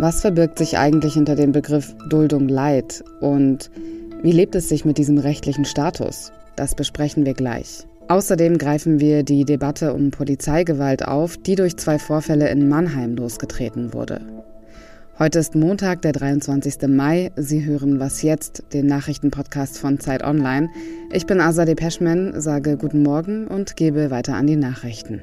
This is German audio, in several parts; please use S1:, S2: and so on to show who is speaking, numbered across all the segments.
S1: Was verbirgt sich eigentlich hinter dem Begriff Duldung Leid und wie lebt es sich mit diesem rechtlichen Status? Das besprechen wir gleich. Außerdem greifen wir die Debatte um Polizeigewalt auf, die durch zwei Vorfälle in Mannheim losgetreten wurde. Heute ist Montag, der 23. Mai. Sie hören Was jetzt, den Nachrichtenpodcast von Zeit Online. Ich bin Azadeh Peschman, sage guten Morgen und gebe weiter an die Nachrichten.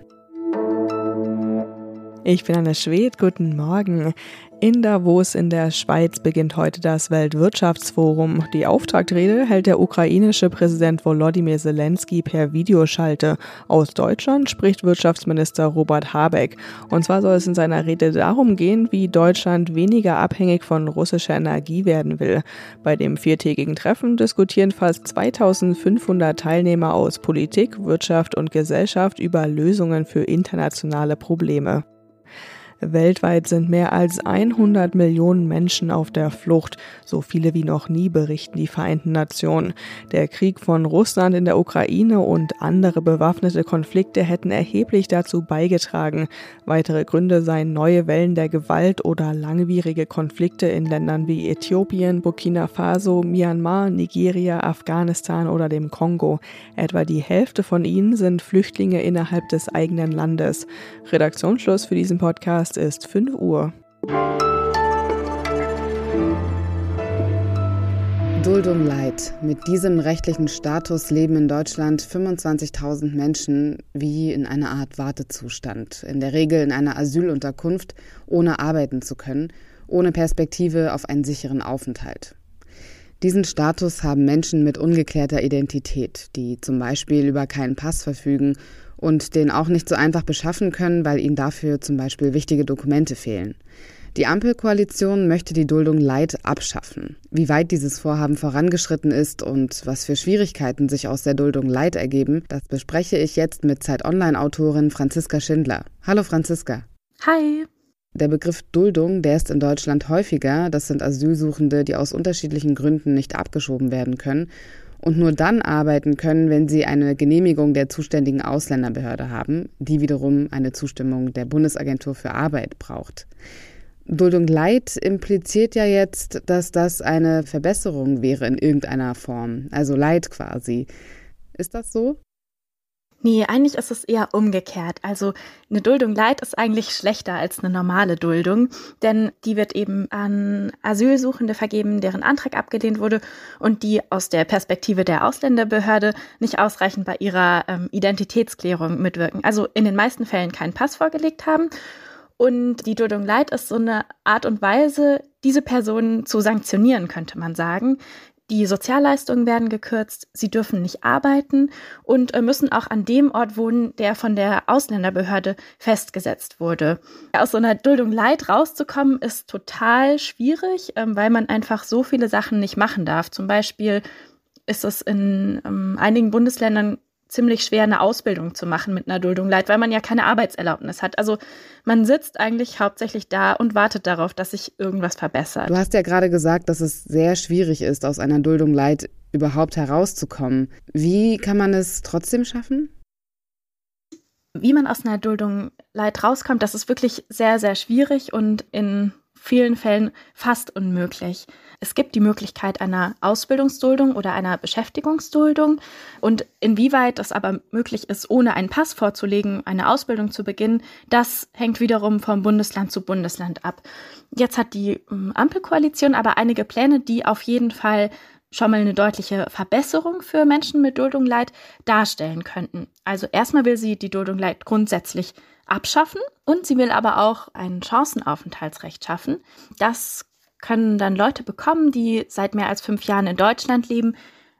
S2: Ich bin Anne Schwed, guten Morgen. In Davos in der Schweiz beginnt heute das Weltwirtschaftsforum. Die Auftaktrede hält der ukrainische Präsident Volodymyr Zelensky per Videoschalte. Aus Deutschland spricht Wirtschaftsminister Robert Habeck. Und zwar soll es in seiner Rede darum gehen, wie Deutschland weniger abhängig von russischer Energie werden will. Bei dem viertägigen Treffen diskutieren fast 2500 Teilnehmer aus Politik, Wirtschaft und Gesellschaft über Lösungen für internationale Probleme. Weltweit sind mehr als 100 Millionen Menschen auf der Flucht, so viele wie noch nie berichten die Vereinten Nationen. Der Krieg von Russland in der Ukraine und andere bewaffnete Konflikte hätten erheblich dazu beigetragen. Weitere Gründe seien neue Wellen der Gewalt oder langwierige Konflikte in Ländern wie Äthiopien, Burkina Faso, Myanmar, Nigeria, Afghanistan oder dem Kongo. Etwa die Hälfte von ihnen sind Flüchtlinge innerhalb des eigenen Landes. Redaktionsschluss für diesen Podcast Podcast ist 5 Uhr.
S1: Duldung Leid. Mit diesem rechtlichen Status leben in Deutschland 25.000 Menschen wie in einer Art Wartezustand. In der Regel in einer Asylunterkunft, ohne arbeiten zu können, ohne Perspektive auf einen sicheren Aufenthalt. Diesen Status haben Menschen mit ungeklärter Identität, die zum Beispiel über keinen Pass verfügen und den auch nicht so einfach beschaffen können, weil ihnen dafür zum Beispiel wichtige Dokumente fehlen. Die Ampelkoalition möchte die Duldung Leid abschaffen. Wie weit dieses Vorhaben vorangeschritten ist und was für Schwierigkeiten sich aus der Duldung Leid ergeben, das bespreche ich jetzt mit Zeit Online-Autorin Franziska Schindler. Hallo Franziska.
S3: Hi.
S1: Der Begriff Duldung, der ist in Deutschland häufiger. Das sind Asylsuchende, die aus unterschiedlichen Gründen nicht abgeschoben werden können und nur dann arbeiten können, wenn sie eine Genehmigung der zuständigen Ausländerbehörde haben, die wiederum eine Zustimmung der Bundesagentur für Arbeit braucht. Duldung Leid impliziert ja jetzt, dass das eine Verbesserung wäre in irgendeiner Form, also Leid quasi. Ist das so?
S3: Nee, eigentlich ist es eher umgekehrt. Also eine Duldung Leid ist eigentlich schlechter als eine normale Duldung, denn die wird eben an Asylsuchende vergeben, deren Antrag abgelehnt wurde und die aus der Perspektive der Ausländerbehörde nicht ausreichend bei ihrer ähm, Identitätsklärung mitwirken. Also in den meisten Fällen keinen Pass vorgelegt haben. Und die Duldung Leid ist so eine Art und Weise, diese Personen zu sanktionieren, könnte man sagen, die Sozialleistungen werden gekürzt, sie dürfen nicht arbeiten und äh, müssen auch an dem Ort wohnen, der von der Ausländerbehörde festgesetzt wurde. Aus so einer Duldung Leid rauszukommen, ist total schwierig, ähm, weil man einfach so viele Sachen nicht machen darf. Zum Beispiel ist es in ähm, einigen Bundesländern ziemlich schwer, eine Ausbildung zu machen mit einer Duldung Leid, weil man ja keine Arbeitserlaubnis hat. Also man sitzt eigentlich hauptsächlich da und wartet darauf, dass sich irgendwas verbessert.
S1: Du hast ja gerade gesagt, dass es sehr schwierig ist, aus einer Duldung Leid überhaupt herauszukommen. Wie kann man es trotzdem schaffen?
S3: Wie man aus einer Duldung Leid rauskommt, das ist wirklich sehr, sehr schwierig und in vielen Fällen fast unmöglich. Es gibt die Möglichkeit einer Ausbildungsduldung oder einer Beschäftigungsduldung. Und inwieweit es aber möglich ist, ohne einen Pass vorzulegen, eine Ausbildung zu beginnen, das hängt wiederum vom Bundesland zu Bundesland ab. Jetzt hat die ähm, Ampelkoalition aber einige Pläne, die auf jeden Fall schon mal eine deutliche Verbesserung für Menschen mit Duldung Leid darstellen könnten. Also erstmal will sie die Duldung Leid grundsätzlich abschaffen und sie will aber auch ein Chancenaufenthaltsrecht schaffen. Das können dann Leute bekommen, die seit mehr als fünf Jahren in Deutschland leben,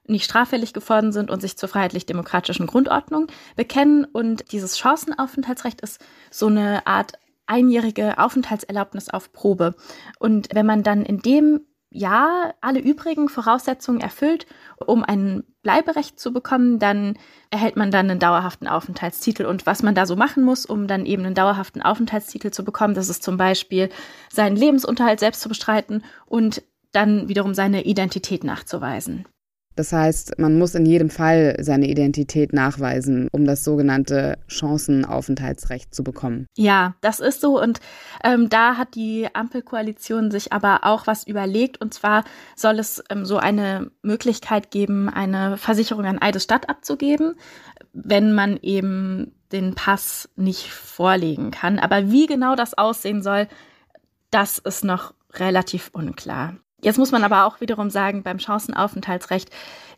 S3: nicht straffällig geworden sind und sich zur freiheitlich-demokratischen Grundordnung bekennen. Und dieses Chancenaufenthaltsrecht ist so eine Art einjährige Aufenthaltserlaubnis auf Probe. Und wenn man dann in dem ja alle übrigen Voraussetzungen erfüllt, um ein Bleiberecht zu bekommen, dann erhält man dann einen dauerhaften Aufenthaltstitel. Und was man da so machen muss, um dann eben einen dauerhaften Aufenthaltstitel zu bekommen, das ist zum Beispiel seinen Lebensunterhalt selbst zu bestreiten und dann wiederum seine Identität nachzuweisen.
S1: Das heißt, man muss in jedem Fall seine Identität nachweisen, um das sogenannte Chancenaufenthaltsrecht zu bekommen.
S3: Ja, das ist so. Und ähm, da hat die Ampelkoalition sich aber auch was überlegt. Und zwar soll es ähm, so eine Möglichkeit geben, eine Versicherung an Eidesstadt abzugeben, wenn man eben den Pass nicht vorlegen kann. Aber wie genau das aussehen soll, das ist noch relativ unklar. Jetzt muss man aber auch wiederum sagen, beim Chancenaufenthaltsrecht,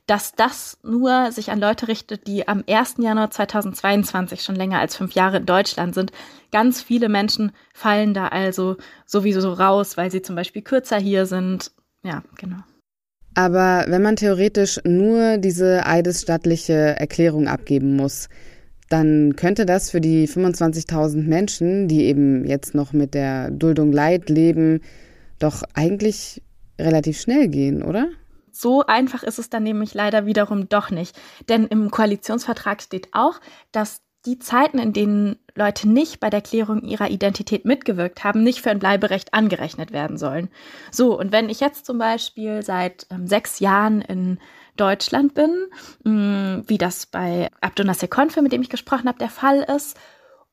S3: dass das nur sich an Leute richtet, die am 1. Januar 2022 schon länger als fünf Jahre in Deutschland sind. Ganz viele Menschen fallen da also sowieso so raus, weil sie zum Beispiel kürzer hier sind. Ja, genau.
S1: Aber wenn man theoretisch nur diese eidesstattliche Erklärung abgeben muss, dann könnte das für die 25.000 Menschen, die eben jetzt noch mit der Duldung Leid leben, doch eigentlich relativ schnell gehen, oder?
S3: So einfach ist es dann nämlich leider wiederum doch nicht. Denn im Koalitionsvertrag steht auch, dass die Zeiten, in denen Leute nicht bei der Klärung ihrer Identität mitgewirkt haben, nicht für ein Bleiberecht angerechnet werden sollen. So, und wenn ich jetzt zum Beispiel seit ähm, sechs Jahren in Deutschland bin, mh, mm, wie das bei Abdonasir Konfe, mit dem ich gesprochen habe, der Fall ist,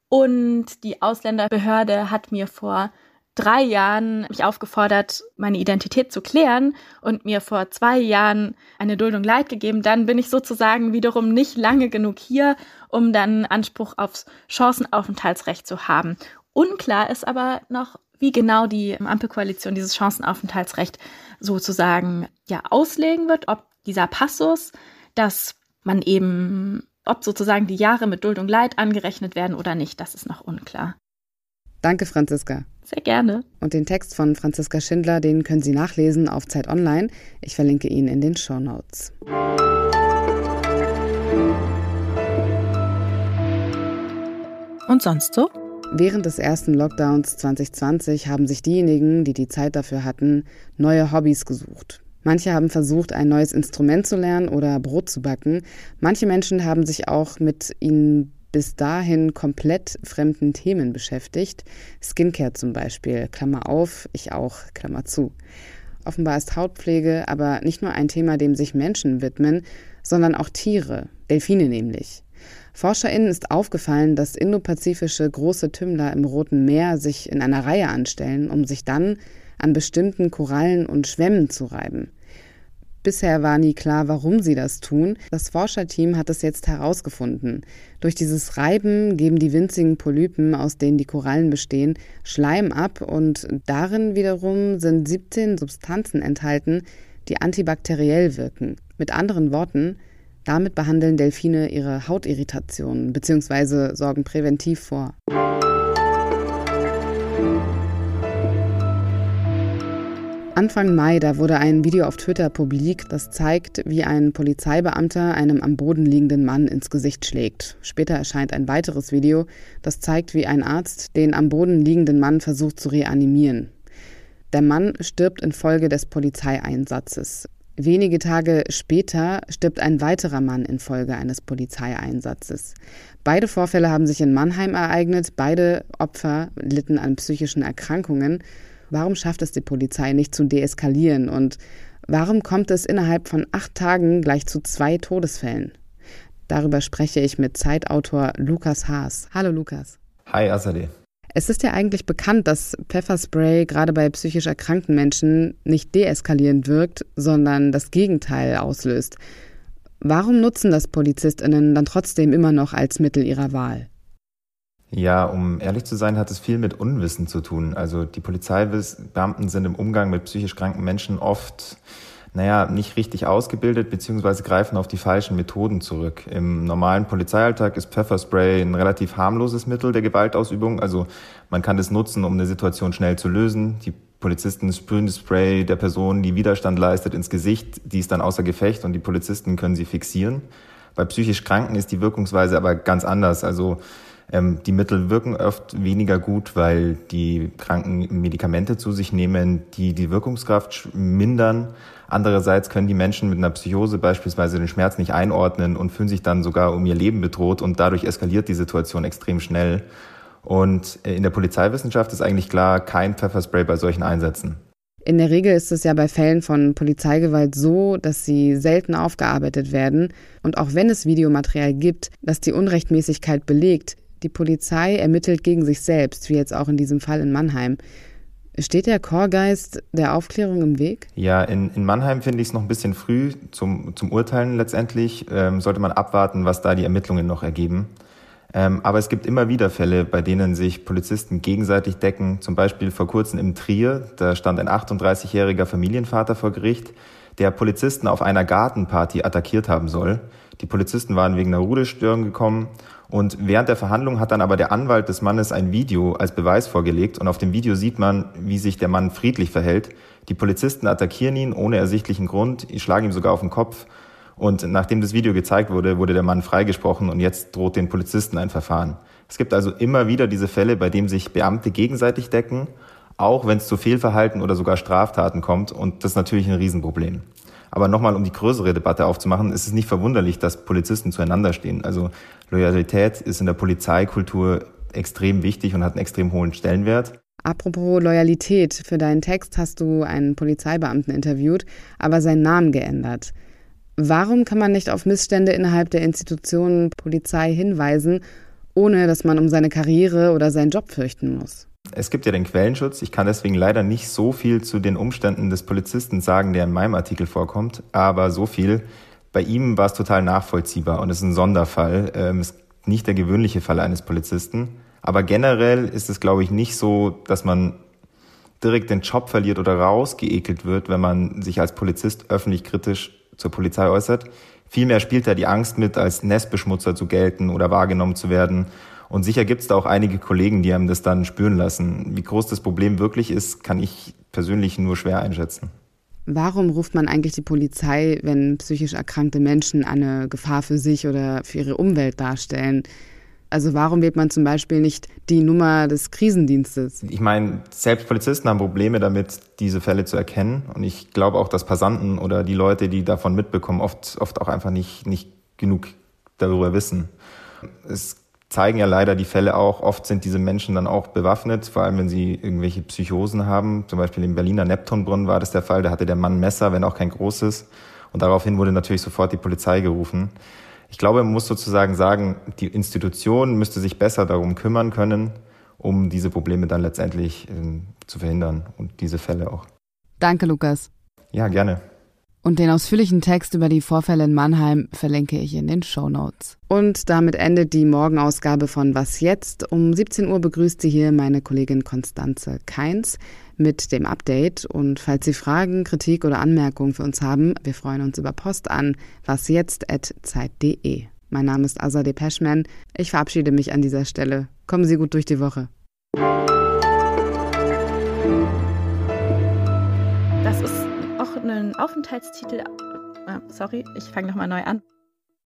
S3: und die Ausländerbehörde hat mir vor drei Jahren mich aufgefordert, meine Identität zu klären und mir vor zwei Jahren eine Duldung Leid gegeben, dann bin ich sozusagen wiederum nicht lange genug hier, um dann Anspruch aufs Chancenaufenthaltsrecht zu haben. Unklar ist aber noch, wie genau die Ampelkoalition dieses Chancenaufenthaltsrecht sozusagen ja auslegen wird, ob dieser Passus, dass man eben, ob sozusagen die Jahre mit Duldung Leid angerechnet werden oder nicht, das ist noch unklar.
S1: Danke, Franziska.
S3: Sehr gerne.
S1: Und den Text von Franziska Schindler, den können Sie nachlesen auf Zeit Online. Ich verlinke ihn in den Show Notes.
S2: Und sonst so?
S1: Während des ersten Lockdowns 2020 haben sich diejenigen, die die Zeit dafür hatten, neue Hobbys gesucht. Manche haben versucht, ein neues Instrument zu lernen oder Brot zu backen. Manche Menschen haben sich auch mit ihnen bis dahin komplett fremden Themen beschäftigt. Skincare zum Beispiel, Klammer auf, ich auch, Klammer zu. Offenbar ist Hautpflege aber nicht nur ein Thema, dem sich Menschen widmen, sondern auch Tiere, Delfine nämlich. ForscherInnen ist aufgefallen, dass indopazifische große Tümmler im Roten Meer sich in einer Reihe anstellen, um sich dann an bestimmten Korallen und Schwämmen zu reiben. Bisher war nie klar, warum sie das tun. Das Forscherteam hat es jetzt herausgefunden. Durch dieses Reiben geben die winzigen Polypen, aus denen die Korallen bestehen, Schleim ab und darin wiederum sind 17 Substanzen enthalten, die antibakteriell wirken. Mit anderen Worten, damit behandeln Delfine ihre Hautirritationen bzw. sorgen präventiv vor. Anfang Mai, da wurde ein Video auf Twitter publik, das zeigt, wie ein Polizeibeamter einem am Boden liegenden Mann ins Gesicht schlägt. Später erscheint ein weiteres Video, das zeigt, wie ein Arzt den am Boden liegenden Mann versucht zu reanimieren. Der Mann stirbt infolge des Polizeieinsatzes. Wenige Tage später stirbt ein weiterer Mann infolge eines Polizeieinsatzes. Beide Vorfälle haben sich in Mannheim ereignet. Beide Opfer litten an psychischen Erkrankungen. Warum schafft es die Polizei nicht zu deeskalieren und warum kommt es innerhalb von acht Tagen gleich zu zwei Todesfällen? Darüber spreche ich mit Zeitautor Lukas Haas. Hallo Lukas.
S4: Hi Azadeh.
S1: Es ist ja eigentlich bekannt, dass Pfefferspray gerade bei psychisch erkrankten Menschen nicht deeskalierend wirkt, sondern das Gegenteil auslöst. Warum nutzen das Polizistinnen dann trotzdem immer noch als Mittel ihrer Wahl?
S4: Ja, um ehrlich zu sein, hat es viel mit Unwissen zu tun. Also die Polizeibeamten sind im Umgang mit psychisch kranken Menschen oft, naja, nicht richtig ausgebildet, beziehungsweise greifen auf die falschen Methoden zurück. Im normalen Polizeialltag ist Pfefferspray ein relativ harmloses Mittel der Gewaltausübung. Also man kann es nutzen, um eine Situation schnell zu lösen. Die Polizisten sprühen das Spray der Person, die Widerstand leistet, ins Gesicht. Die ist dann außer Gefecht und die Polizisten können sie fixieren. Bei psychisch Kranken ist die Wirkungsweise aber ganz anders. Also ähm, die Mittel wirken oft weniger gut, weil die Kranken Medikamente zu sich nehmen, die die Wirkungskraft mindern. Andererseits können die Menschen mit einer Psychose beispielsweise den Schmerz nicht einordnen und fühlen sich dann sogar um ihr Leben bedroht und dadurch eskaliert die Situation extrem schnell. Und äh, in der Polizeiwissenschaft ist eigentlich klar, kein Pfefferspray bei solchen Einsätzen.
S1: In der Regel ist es ja bei Fällen von Polizeigewalt so, dass sie selten aufgearbeitet werden und auch wenn es Videomaterial gibt, das die Unrechtmäßigkeit belegt, die Polizei ermittelt gegen sich selbst, wie jetzt auch in diesem Fall in Mannheim. Steht der Chorgeist der Aufklärung im Weg?
S4: Ja, in, in Mannheim finde ich es noch ein bisschen früh zum, zum Urteilen letztendlich. Ähm, sollte man abwarten, was da die Ermittlungen noch ergeben. Ähm, aber es gibt immer wieder Fälle, bei denen sich Polizisten gegenseitig decken. Zum Beispiel vor kurzem im Trier, da stand ein 38-jähriger Familienvater vor Gericht, der Polizisten auf einer Gartenparty attackiert haben soll. Die Polizisten waren wegen einer Rudelstörung gekommen und während der Verhandlung hat dann aber der Anwalt des Mannes ein Video als Beweis vorgelegt und auf dem Video sieht man, wie sich der Mann friedlich verhält. Die Polizisten attackieren ihn ohne ersichtlichen Grund, schlagen ihm sogar auf den Kopf und nachdem das Video gezeigt wurde, wurde der Mann freigesprochen und jetzt droht den Polizisten ein Verfahren. Es gibt also immer wieder diese Fälle, bei denen sich Beamte gegenseitig decken, auch wenn es zu Fehlverhalten oder sogar Straftaten kommt und das ist natürlich ein Riesenproblem. Aber nochmal, um die größere Debatte aufzumachen, ist es nicht verwunderlich, dass Polizisten zueinander stehen. Also Loyalität ist in der Polizeikultur extrem wichtig und hat einen extrem hohen Stellenwert.
S1: Apropos Loyalität, für deinen Text hast du einen Polizeibeamten interviewt, aber seinen Namen geändert. Warum kann man nicht auf Missstände innerhalb der Institutionen Polizei hinweisen, ohne dass man um seine Karriere oder seinen Job fürchten muss?
S4: Es gibt ja den Quellenschutz. Ich kann deswegen leider nicht so viel zu den Umständen des Polizisten sagen, der in meinem Artikel vorkommt. Aber so viel. Bei ihm war es total nachvollziehbar und es ist ein Sonderfall. Ähm, es ist nicht der gewöhnliche Fall eines Polizisten. Aber generell ist es, glaube ich, nicht so, dass man direkt den Job verliert oder rausgeekelt wird, wenn man sich als Polizist öffentlich kritisch zur Polizei äußert. Vielmehr spielt da die Angst mit, als Nestbeschmutzer zu gelten oder wahrgenommen zu werden und sicher gibt es da auch einige Kollegen, die einem das dann spüren lassen. Wie groß das Problem wirklich ist, kann ich persönlich nur schwer einschätzen.
S1: Warum ruft man eigentlich die Polizei, wenn psychisch erkrankte Menschen eine Gefahr für sich oder für ihre Umwelt darstellen? Also warum wählt man zum Beispiel nicht die Nummer des Krisendienstes?
S4: Ich meine, selbst Polizisten haben Probleme damit, diese Fälle zu erkennen. Und ich glaube auch, dass Passanten oder die Leute, die davon mitbekommen, oft, oft auch einfach nicht, nicht genug darüber wissen. Es zeigen ja leider die Fälle auch. Oft sind diese Menschen dann auch bewaffnet, vor allem wenn sie irgendwelche Psychosen haben. Zum Beispiel im Berliner Neptunbrunnen war das der Fall. Da hatte der Mann Messer, wenn auch kein großes. Und daraufhin wurde natürlich sofort die Polizei gerufen. Ich glaube, man muss sozusagen sagen, die Institution müsste sich besser darum kümmern können, um diese Probleme dann letztendlich äh, zu verhindern und diese Fälle auch.
S1: Danke, Lukas.
S4: Ja, gerne.
S1: Und den ausführlichen Text über die Vorfälle in Mannheim verlinke ich in den Show Notes. Und damit endet die Morgenausgabe von Was jetzt? Um 17 Uhr begrüßt sie hier meine Kollegin Konstanze Keins mit dem Update. Und falls Sie Fragen, Kritik oder Anmerkungen für uns haben, wir freuen uns über Post an wasjetzt.zeit.de. Mein Name ist Azadeh Peschman. Ich verabschiede mich an dieser Stelle. Kommen Sie gut durch die Woche.
S3: einen Aufenthaltstitel. Äh, sorry, ich fange nochmal neu an.